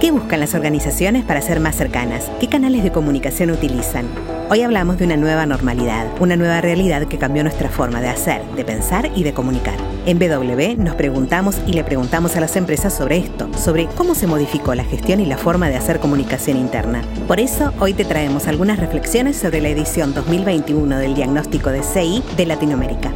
¿Qué buscan las organizaciones para ser más cercanas? ¿Qué canales de comunicación utilizan? Hoy hablamos de una nueva normalidad, una nueva realidad que cambió nuestra forma de hacer, de pensar y de comunicar. En BW nos preguntamos y le preguntamos a las empresas sobre esto, sobre cómo se modificó la gestión y la forma de hacer comunicación interna. Por eso, hoy te traemos algunas reflexiones sobre la edición 2021 del diagnóstico de CI de Latinoamérica.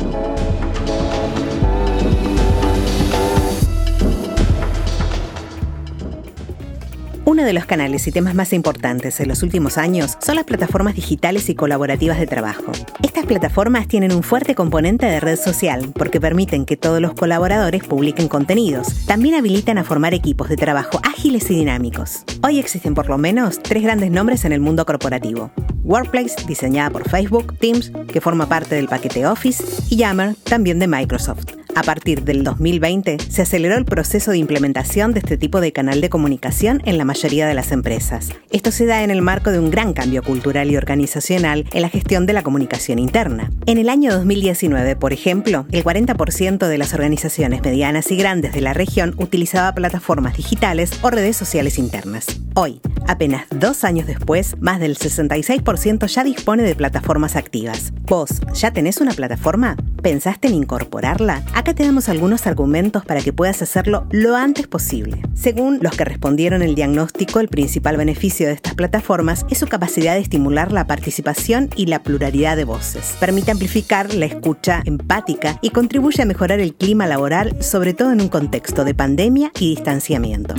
Uno de los canales y temas más importantes en los últimos años son las plataformas digitales y colaborativas de trabajo. Estas plataformas tienen un fuerte componente de red social porque permiten que todos los colaboradores publiquen contenidos. También habilitan a formar equipos de trabajo ágiles y dinámicos. Hoy existen por lo menos tres grandes nombres en el mundo corporativo. Workplace, diseñada por Facebook, Teams, que forma parte del paquete Office, y Yammer, también de Microsoft. A partir del 2020 se aceleró el proceso de implementación de este tipo de canal de comunicación en la mayoría de las empresas. Esto se da en el marco de un gran cambio cultural y organizacional en la gestión de la comunicación interna. En el año 2019, por ejemplo, el 40% de las organizaciones medianas y grandes de la región utilizaba plataformas digitales o redes sociales internas. Hoy, apenas dos años después, más del 66% ya dispone de plataformas activas. ¿Vos ya tenés una plataforma? ¿Pensaste en incorporarla? Acá te damos algunos argumentos para que puedas hacerlo lo antes posible. Según los que respondieron el diagnóstico, el principal beneficio de estas plataformas es su capacidad de estimular la participación y la pluralidad de voces. Permite amplificar la escucha empática y contribuye a mejorar el clima laboral, sobre todo en un contexto de pandemia y distanciamiento.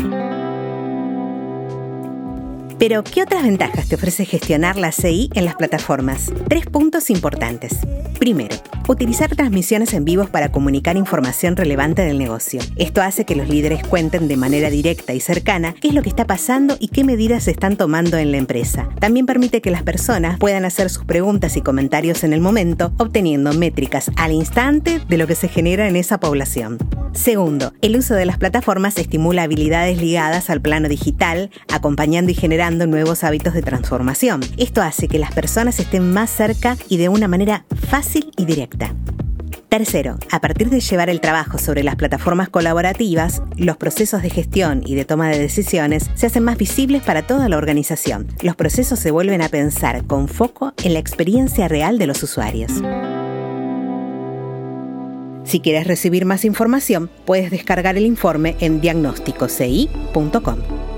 Pero, ¿qué otras ventajas te ofrece gestionar la CI en las plataformas? Tres puntos importantes. Primero, utilizar transmisiones en vivos para comunicar información relevante del negocio. Esto hace que los líderes cuenten de manera directa y cercana qué es lo que está pasando y qué medidas se están tomando en la empresa. También permite que las personas puedan hacer sus preguntas y comentarios en el momento, obteniendo métricas al instante de lo que se genera en esa población. Segundo, el uso de las plataformas estimula habilidades ligadas al plano digital, acompañando y generando nuevos hábitos de transformación. Esto hace que las personas estén más cerca y de una manera fácil y directa. Tercero, a partir de llevar el trabajo sobre las plataformas colaborativas, los procesos de gestión y de toma de decisiones se hacen más visibles para toda la organización. Los procesos se vuelven a pensar con foco en la experiencia real de los usuarios. Si quieres recibir más información, puedes descargar el informe en diagnósticoci.com.